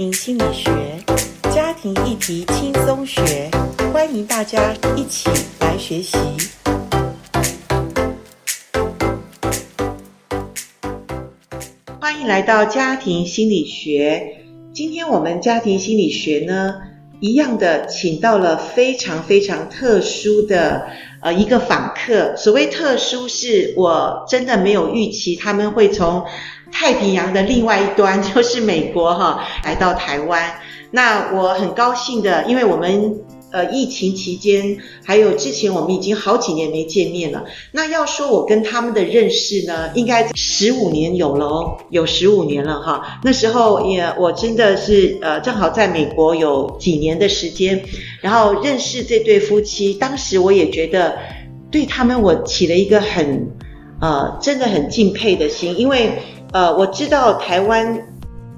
心理学，家庭议题轻松学，欢迎大家一起来学习。欢迎来到家庭心理学。今天我们家庭心理学呢，一样的请到了非常非常特殊的呃一个访客。所谓特殊，是我真的没有预期他们会从。太平洋的另外一端 就是美国哈，来到台湾。那我很高兴的，因为我们呃疫情期间，还有之前我们已经好几年没见面了。那要说我跟他们的认识呢，应该十五年有了哦，有十五年了哈。那时候也我真的是呃正好在美国有几年的时间，然后认识这对夫妻。当时我也觉得对他们我起了一个很呃真的很敬佩的心，因为。呃，我知道台湾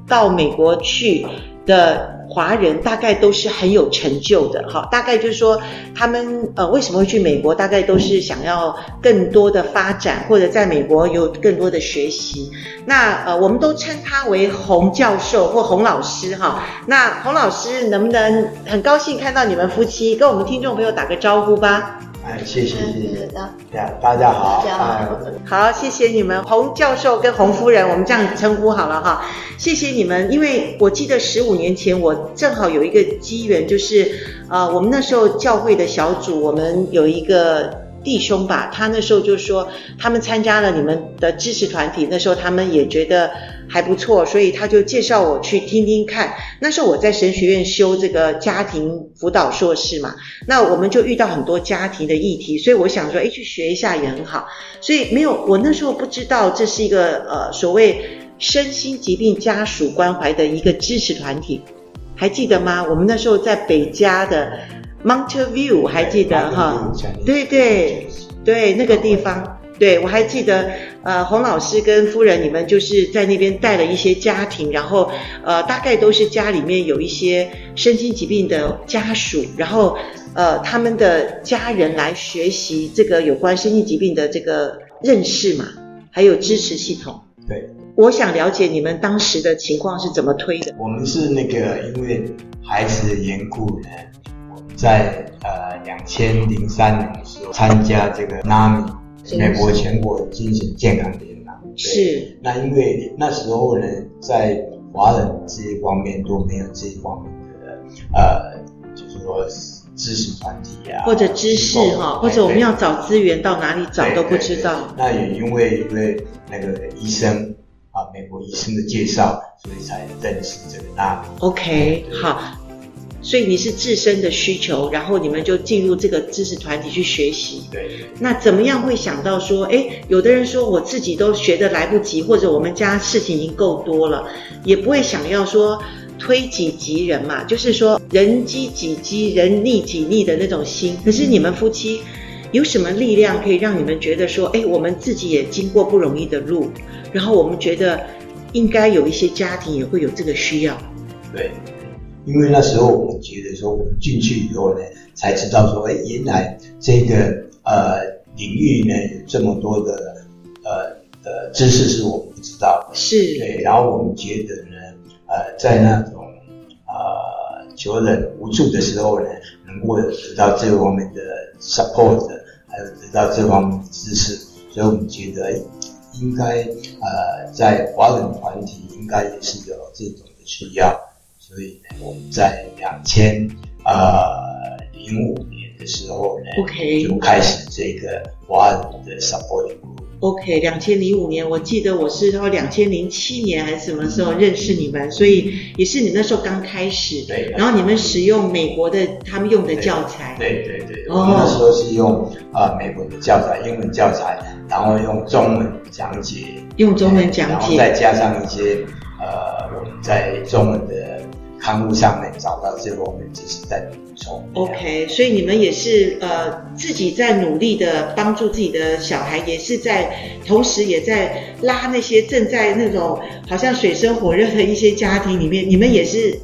到美国去的华人大概都是很有成就的，哈，大概就是说他们呃为什么会去美国，大概都是想要更多的发展，或者在美国有更多的学习。那呃，我们都称他为洪教授或洪老师，哈。那洪老师能不能很高兴看到你们夫妻，跟我们听众朋友打个招呼吧？哎，谢谢谢谢，大家好，大家好，好，谢谢你们，洪教授跟洪夫人，我们这样称呼好了哈，谢谢你们，因为我记得十五年前我正好有一个机缘，就是呃，我们那时候教会的小组，我们有一个。弟兄吧，他那时候就说他们参加了你们的支持团体，那时候他们也觉得还不错，所以他就介绍我去听听看。那时候我在神学院修这个家庭辅导硕士嘛，那我们就遇到很多家庭的议题，所以我想说，诶，去学一下也很好。所以没有，我那时候不知道这是一个呃所谓身心疾病家属关怀的一个支持团体，还记得吗？我们那时候在北加的。Mountain View 还记得哈？对对对，那个地方，对，我还记得。呃，洪老师跟夫人，你们就是在那边带了一些家庭，然后呃，大概都是家里面有一些身心疾病的家属，然后呃，他们的家人来学习这个有关身心疾病的这个认识嘛，还有支持系统。对，我想了解你们当时的情况是怎么推的。我们是那个因为孩子的缘故呢。在呃两千零三年的时候参加这个 NAMI 美国全国精神健康联盟，是。那因为那时候呢，在华人这一方面都没有这一方面的呃，就是说知识团体啊，或者知识哈，或者我们要找资源到哪里找都不知道。那也因为因为那个医生啊，美国医生的介绍，所以才认识这个 NAMI。OK，好。所以你是自身的需求，然后你们就进入这个知识团体去学习。对。那怎么样会想到说，诶，有的人说我自己都学的来不及，或者我们家事情已经够多了，也不会想要说推己及人嘛，就是说人机己饥，人逆己逆的那种心。可是你们夫妻有什么力量可以让你们觉得说，诶，我们自己也经过不容易的路，然后我们觉得应该有一些家庭也会有这个需要。对。因为那时候我们觉得说，我们进去以后呢，才知道说，哎，原来这个呃领域呢有这么多的呃呃知识是我们不知道的。是。对，然后我们觉得呢，呃，在那种呃求人无助的时候呢，能够得到这方面的 support，还有得到这方面的知识，所以我们觉得应该呃在华人团体应该也是有这种的需要。所以呢，我们在两千呃零五年的时候呢，OK，就开始这个华人的 supporting group。OK，两千零五年，我记得我是到两千零七年还是什么时候认识你们，所以也是你那时候刚开始。对。然后你们使用美国的他们用的教材。对对对。我们那时候是用啊、呃、美国的教材，英文教材，然后用中文讲解。用中文讲解。然后再加上一些呃我们在中文的。刊物上面找到这个，我们只是在补充。OK，所以你们也是呃自己在努力的帮助自己的小孩，也是在同时也在拉那些正在那种好像水深火热的一些家庭里面，你们也是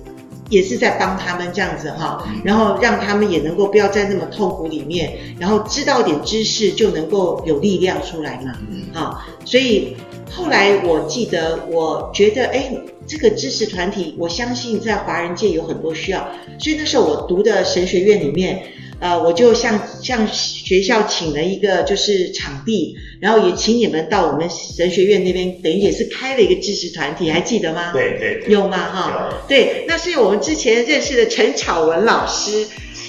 也是在帮他们这样子哈，然后让他们也能够不要在那么痛苦里面，然后知道点知识就能够有力量出来嘛。好，所以后来我记得，我觉得，哎，这个知识团体，我相信在华人界有很多需要，所以那时候我读的神学院里面，呃，我就向向学校请了一个就是场地，然后也请你们到我们神学院那边，等于也是开了一个知识团体，还记得吗？对对对，有吗？哈，对，那是我们之前认识的陈巧文老师，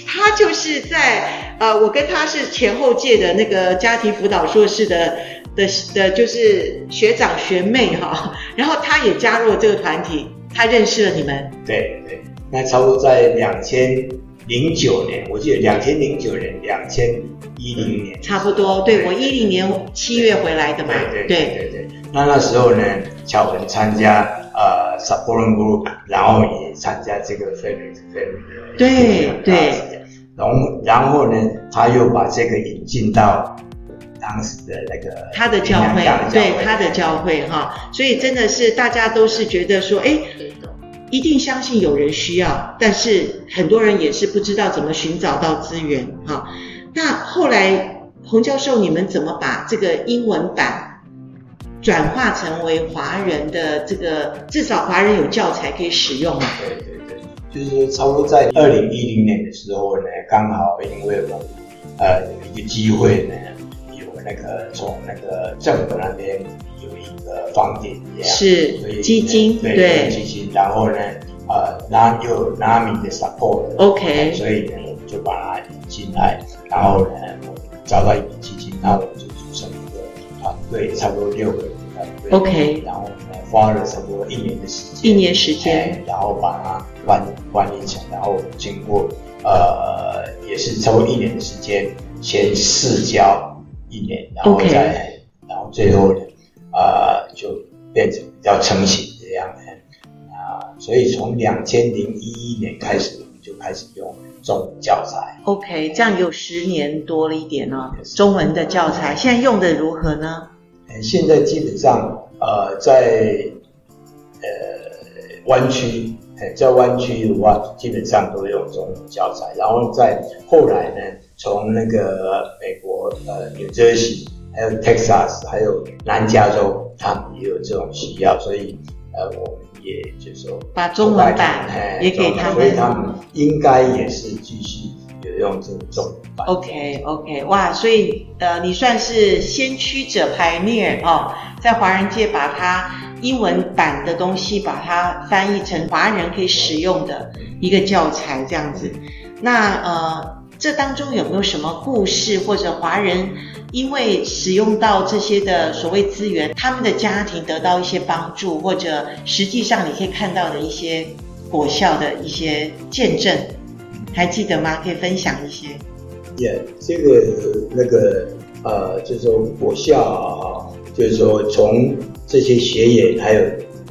他就是在呃，我跟他是前后届的那个家庭辅导硕士的。的的就是学长学妹哈，然后他也加入了这个团体，他认识了你们。对对，那差不多在两千零九年，我记得两千零九年、两千一零年，差不多。对，我一零年七月回来的嘛。对对对。那那时候呢，巧文参加呃 support group，然后也参加这个 family family 的。对对。然后然后呢，他又把这个引进到。当时的那个他的教会，对他的教会哈，所以真的是大家都是觉得说，哎，一定相信有人需要，但是很多人也是不知道怎么寻找到资源哈。那后来洪教授，你们怎么把这个英文版转化成为华人的这个，至少华人有教材可以使用啊？对对对，就是说差不多在二零一零年的时候呢，刚好因为我呃有一个机会呢。那个从那个政府那边有一个方点一样，是基金对，对。基金，然后呢，呃，然后又 NAMI 的 support，OK，所以呢，我们就把它引进来，然后呢，我找到一笔基金，然后我们就组成一个团队，差不多六个人团队，OK，然后呢，花了差不多一年的时间，一年时间，然后把它管管理成，然后经过呃，也是差不多一年的时间，先试教。一年，然后再.然后最后呢，呃，就变成比较成型这样的啊、呃，所以从两千零一一年开始，我们就开始用中文教材。OK，这样有十年多了一点哦。中文的教材现在用的如何呢？现在基本上，呃，在呃湾区，在湾区的话，基本上都用中文教材，然后在后来呢。从那个美国呃，New Jersey，还有 Texas，还有南加州，他们也有这种需要，所以呃，我们也就是说把中文版也给他们，所以他们应该也是继续有用这种中文版。OK OK，哇，所以呃，你算是先驱者 Pioneer 哦，在华人界把它英文版的东西把它翻译成华人可以使用的一个教材这样子，那呃。这当中有没有什么故事，或者华人因为使用到这些的所谓资源，他们的家庭得到一些帮助，或者实际上你可以看到的一些果效的一些见证，还记得吗？可以分享一些。也、yeah, 这个那个呃，就是说我校啊，就是说从这些学员还有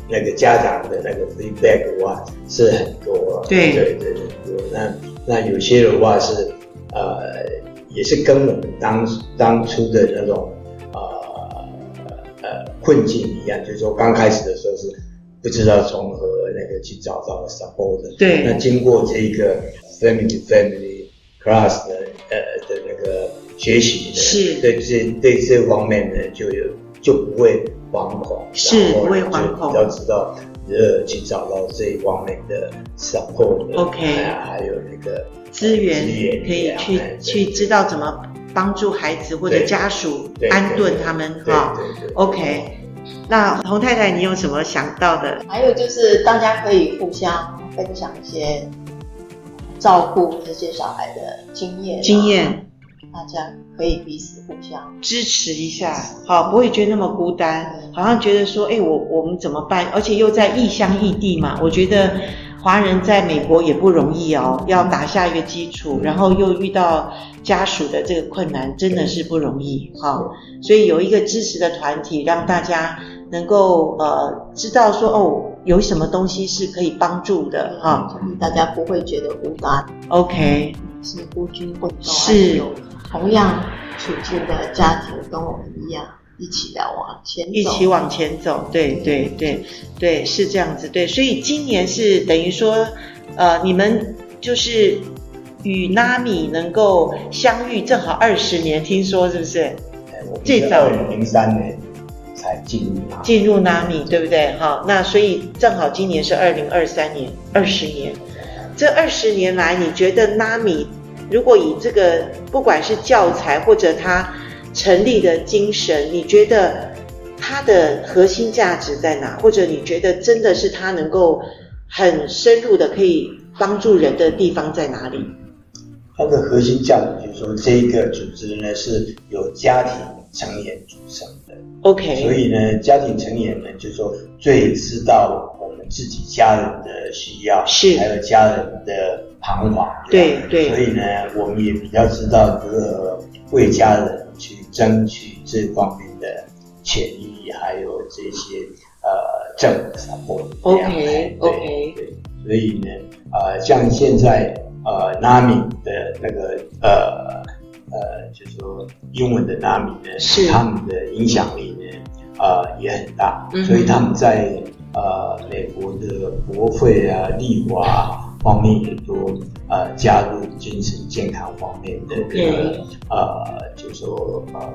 那个家长的那个 feedback 的话是很多，对对对对，那那有些的话是。呃，也是跟我们当当初的那种呃呃困境一样，就是说刚开始的时候是不知道从何那个去找到 support 的。对。那经过这个 family family class 的呃的那个学习的，是。对这对这方面呢，就有就不会惶恐，是不会惶恐，比较知道呃去找到这一方面的 support 的。OK。还有那个。资源可以去去知道怎么帮助孩子或者家属安顿他们哈。OK，那洪太太你有什么想到的？还有就是大家可以互相分享一些照顾这些小孩的经验。经验，大家可以彼此互相支持一下，好，不会觉得那么孤单，好像觉得说，哎，我我们怎么办？而且又在异乡异地嘛，我觉得。华人在美国也不容易哦，要打下一个基础，然后又遇到家属的这个困难，真的是不容易哈、哦。所以有一个支持的团体，让大家能够呃知道说哦，有什么东西是可以帮助的哈，哦、大家不会觉得孤单。OK，是孤军奋斗，是有同样处境的家庭跟我们一样。一起来往前走，一起往前走，对对对对，是这样子，对，所以今年是等于说，呃，你们就是与 NAMI 能够相遇，正好二十年，听说是不是？最早零三年才进入纳进入纳米，对不对？好，那所以正好今年是二零二三年，二十年。这二十年来，你觉得纳米如果以这个不管是教材或者它成立的精神，你觉得它的核心价值在哪？或者你觉得真的是它能够很深入的可以帮助人的地方在哪里？它的核心价值就是说，这一个组织呢是有家庭成员组成的。OK。所以呢，家庭成员呢，就是说最知道我们自己家人的需要，是还有家人的彷徨。对对。所以呢，我们也比较知道如何为家人去争取这方面的权益，还有这些呃政府 support。OK OK。对，所以呢，呃，像现在。呃，NAMI 的那个呃呃，就是说英文的 NAMI 呢，是他们的影响力呢，呃也很大，嗯、所以他们在呃美国的国会啊、立法方面也都呃加入精神健康方面的这个、嗯、呃，就是说呃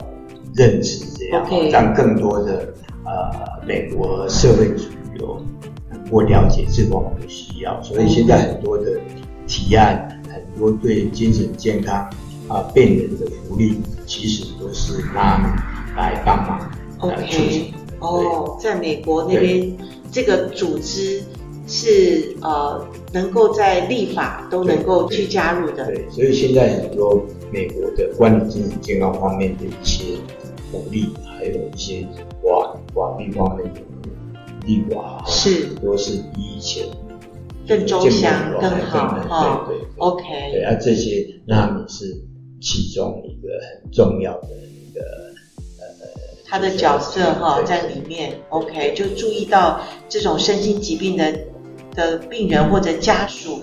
认知这样.让更多的呃美国社会主流能够了解这方面的需要，所以现在很多的。提案很多对精神健康啊病人的福利，其实都是他们来帮忙。OK，哦，在美国那边，这个组织是呃能够在立法都能够去加入的。对，所以现在很多美国的关于精神健康方面的一些福利，还有一些法法律方面的立法，是都是比以前。更周详、更好哈。对对，对，OK。对啊，这些那你是其中一个很重要的一个呃，他的角色哈在里面。OK，就注意到这种身心疾病的的病人或者家属，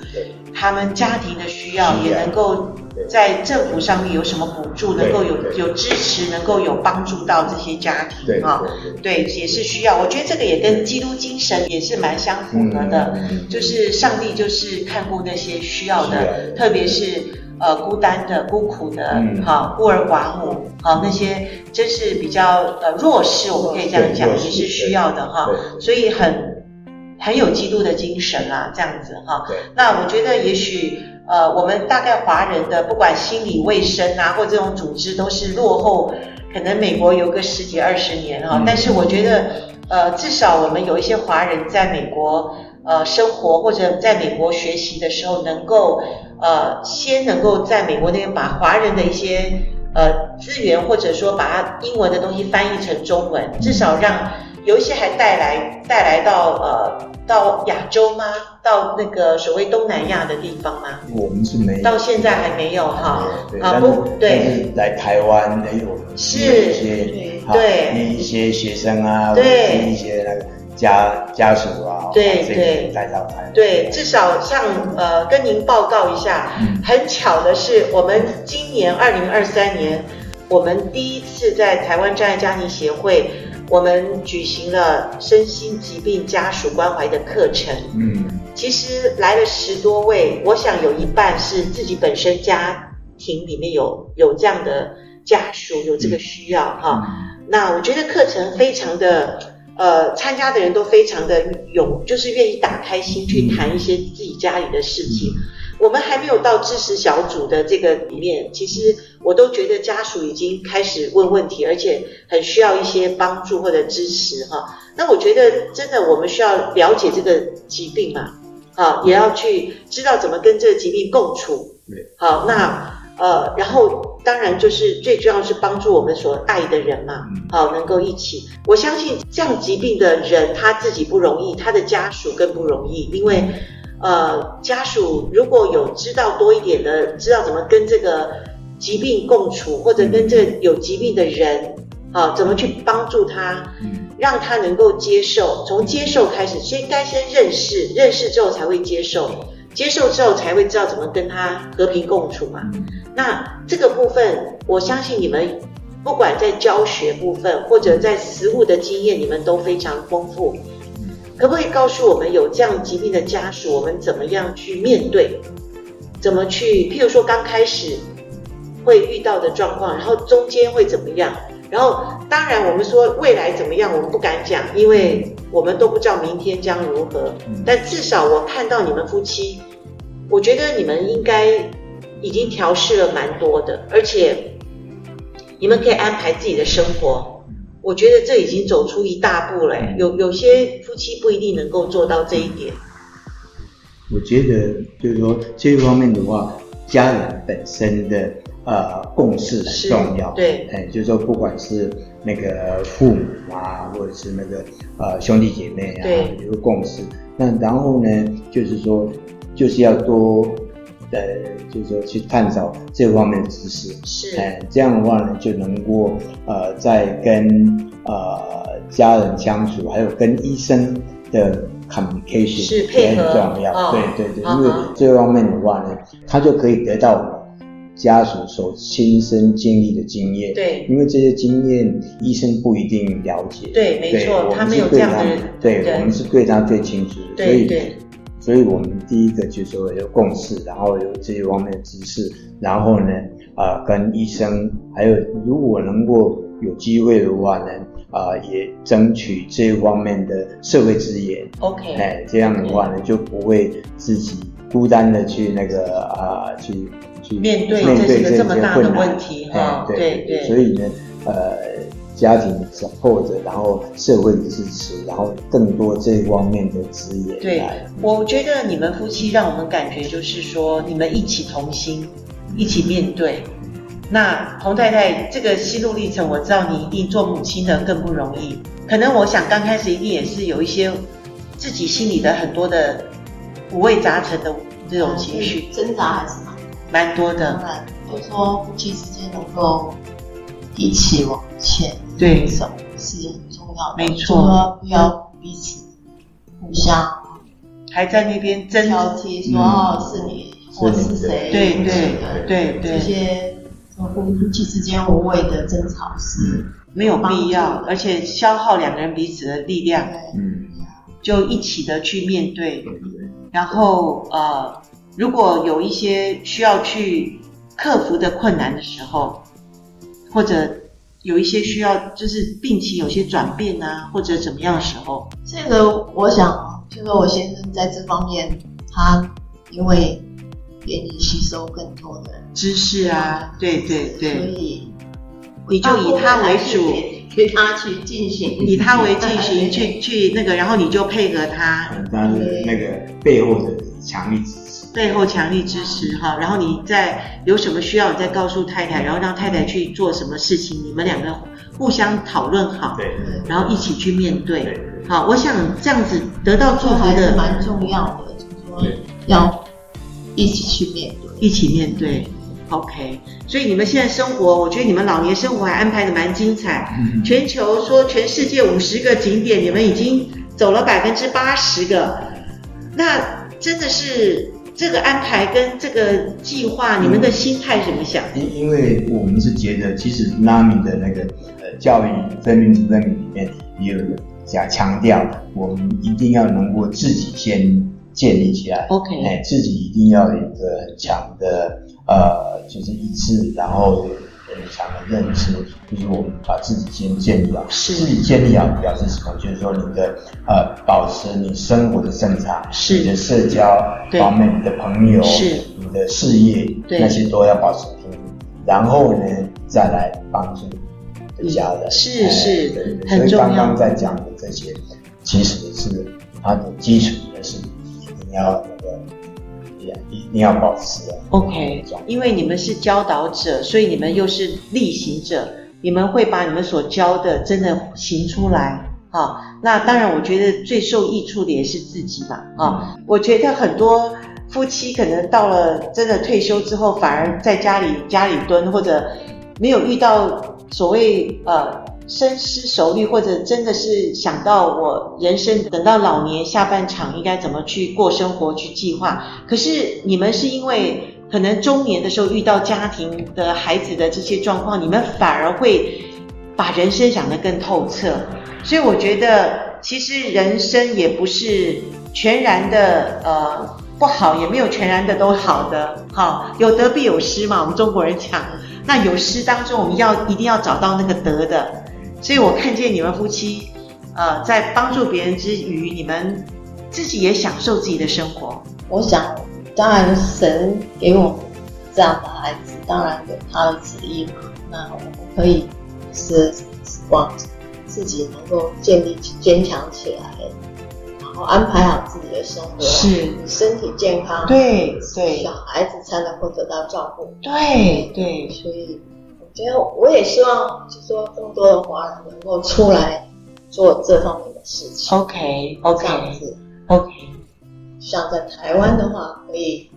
他们家庭的需要也能够。在政府上面有什么补助，能够有有支持，能够有帮助到这些家庭哈，对，也是需要。我觉得这个也跟基督精神也是蛮相符合的，就是上帝就是看顾那些需要的，特别是呃孤单的、孤苦的，哈，孤儿寡母，好那些真是比较呃弱势，我们可以这样讲，也是需要的哈，所以很很有基督的精神啊，这样子哈。那我觉得也许。呃，我们大概华人的不管心理卫生啊，或这种组织都是落后，可能美国有个十几二十年哈、哦。但是我觉得，呃，至少我们有一些华人在美国呃生活或者在美国学习的时候，能够呃先能够在美国那边把华人的一些呃资源或者说把它英文的东西翻译成中文，至少让有一些还带来带来到呃。到亚洲吗？到那个所谓东南亚的地方吗？我们是没有，到现在还没有哈。啊不，对，来台湾也有是一些对一些学生啊，对一些那个家家属啊，对对带到。对，至少像呃，跟您报告一下，很巧的是，我们今年二零二三年，我们第一次在台湾障碍家庭协会。我们举行了身心疾病家属关怀的课程。嗯，其实来了十多位，我想有一半是自己本身家庭里面有有这样的家属，有这个需要哈、嗯。那我觉得课程非常的，呃，参加的人都非常的勇，就是愿意打开心去谈一些自己家里的事情。嗯我们还没有到支持小组的这个里面，其实我都觉得家属已经开始问问题，而且很需要一些帮助或者支持哈。那我觉得真的我们需要了解这个疾病嘛，啊，也要去知道怎么跟这个疾病共处。好，那呃，然后当然就是最重要是帮助我们所爱的人嘛，好，能够一起。我相信这样疾病的人他自己不容易，他的家属更不容易，因为。呃，家属如果有知道多一点的，知道怎么跟这个疾病共处，或者跟这个有疾病的人，啊，怎么去帮助他，让他能够接受，从接受开始，先该先认识，认识之后才会接受，接受之后才会知道怎么跟他和平共处嘛。那这个部分，我相信你们不管在教学部分，或者在实务的经验，你们都非常丰富。可不可以告诉我们，有这样疾病的家属，我们怎么样去面对？怎么去？譬如说刚开始会遇到的状况，然后中间会怎么样？然后当然我们说未来怎么样，我们不敢讲，因为我们都不知道明天将如何。但至少我看到你们夫妻，我觉得你们应该已经调试了蛮多的，而且你们可以安排自己的生活。我觉得这已经走出一大步了。有有些夫妻不一定能够做到这一点。我觉得就是说这一方面的话，家人本身的呃共识很重要。对，哎，就是说不管是那个父母啊，或者是那个呃兄弟姐妹啊，有个共识。那然后呢，就是说就是要多呃，就是说去探讨这方面的知识。是，哎，这样的话呢，就能够呃在跟呃家人相处，还有跟医生的。communication 是配合也很重要，哦、对对对，因为这方面的话呢，他就可以得到家属所亲身经历的经验，对，因为这些经验医生不一定了解，对，没错，他没有这样的人，对，我们是对他最清楚的，对对，所以我们第一个就是说有共识，然后有这些方面的知识，然后呢，呃，跟医生，还有如果能够有机会的话呢。啊、呃，也争取这一方面的社会资源。OK，哎，这样的话呢，就不会自己孤单的去那个啊、呃，去去面对面对这，这么大的问题哈。对对对。所以呢，呃，家庭 support，然后社会的支持，然后更多这一方面的资源。对，我觉得你们夫妻让我们感觉就是说，你们一起同心，一起面对。那洪太太，这个心路历程，我知道你一定做母亲的更不容易。可能我想刚开始一定也是有一些自己心里的很多的五味杂陈的这种情绪，挣扎还是蛮蛮多的。当然，就是说夫妻之间能够一起往前对走是很重要的。没错，说不要彼此互相还在那边争挑剔，说哦是你或是谁，对对对对这些。夫妻之间无谓的争吵是没有必要，而且消耗两个人彼此的力量。嗯，就一起的去面对。然后呃，如果有一些需要去克服的困难的时候，或者有一些需要就是病情有些转变啊，或者怎么样的时候，这个我想就是我先生在这方面，他因为。给你吸收更多的知识啊，对对对，所以你就以他为主，给他去进行，以他为进行去去那个，然后你就配合他，他的那个背后的强力背后强力支持哈，然后你再有什么需要，你再告诉太太，然后让太太去做什么事情，你们两个互相讨论好，对，然后一起去面对，好，我想这样子得到祝福的蛮重要的，就是说要。一起去面对，一起面对，OK。所以你们现在生活，我觉得你们老年生活还安排的蛮精彩。嗯、全球说全世界五十个景点，你们已经走了百分之八十个，那真的是这个安排跟这个计划，你们的心态怎么想？因因为我们是觉得，其实纳米的那个呃教育分明之分明里面也有讲强调，我们一定要能够自己先。建立起来，OK，哎，自己一定要有一个很强的呃，就是意志，然后很强的认知，就是我们把自己先建立好。是，自己建立好表示什么？就是说你的呃，保持你生活的正常，是你的社交方面，你的朋友，是你的事业，那些都要保持平衡。然后呢，再来帮助你的家人，是是，对对，很重要。所以刚刚在讲的这些，其实是它的基础也是。你要那个，一定要保持 OK，因为你们是教导者，所以你们又是力行者，你们会把你们所教的真的行出来。好，那当然，我觉得最受益处的也是自己嘛。啊，我觉得很多夫妻可能到了真的退休之后，反而在家里家里蹲，或者没有遇到所谓呃。深思熟虑，或者真的是想到我人生等到老年下半场应该怎么去过生活去计划。可是你们是因为可能中年的时候遇到家庭的孩子的这些状况，你们反而会把人生想得更透彻。所以我觉得其实人生也不是全然的呃不好，也没有全然的都好的。好，有得必有失嘛，我们中国人讲。那有失当中，我们要一定要找到那个得的。所以我看见你们夫妻，呃，在帮助别人之余，你们自己也享受自己的生活。我想，当然神给我们这样的孩子，当然有他的旨意嘛。那我们可以是往自己能够建立坚强起来，然后安排好自己的生活，是你身体健康，对对，小孩子才能够得到照顾，对对，所以。因为我也希望，就是说更多的华人能够出来做这方面的事情。OK，OK，这样子，OK。像在台湾的话，可以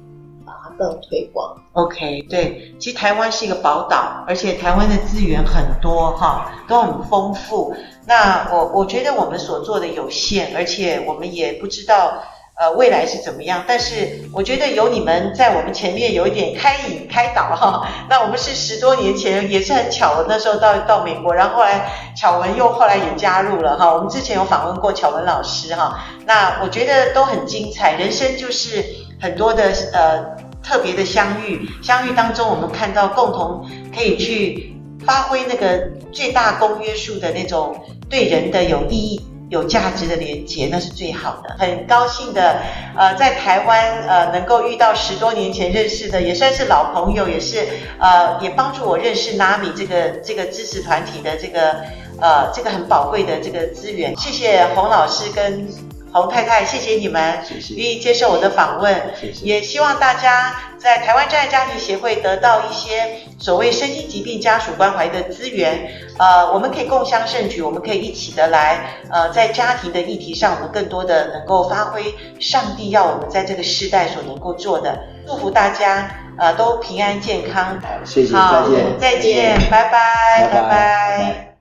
把它更推广。OK，对，其实台湾是一个宝岛，而且台湾的资源很多哈，都很丰富。那我我觉得我们所做的有限，而且我们也不知道。呃，未来是怎么样？但是我觉得有你们在我们前面有一点开引开导哈。那我们是十多年前也是很巧的，那时候到到美国，然后后来巧文又后来也加入了哈。我们之前有访问过巧文老师哈。那我觉得都很精彩，人生就是很多的呃特别的相遇，相遇当中我们看到共同可以去发挥那个最大公约数的那种对人的有意义。有价值的连接，那是最好的。很高兴的，呃，在台湾，呃，能够遇到十多年前认识的，也算是老朋友，也是，呃，也帮助我认识拉米这个这个支持团体的这个，呃，这个很宝贵的这个资源。谢谢洪老师跟洪太太，谢谢你们愿意接受我的访问，谢谢。也希望大家在台湾真爱家庭协会得到一些所谓身心疾病家属关怀的资源。呃，我们可以共襄盛举，我们可以一起的来，呃，在家庭的议题上，我们更多的能够发挥上帝要我们在这个世代所能够做的。祝福大家，呃，都平安健康。谢谢，再见，再见，拜拜，拜拜。拜拜。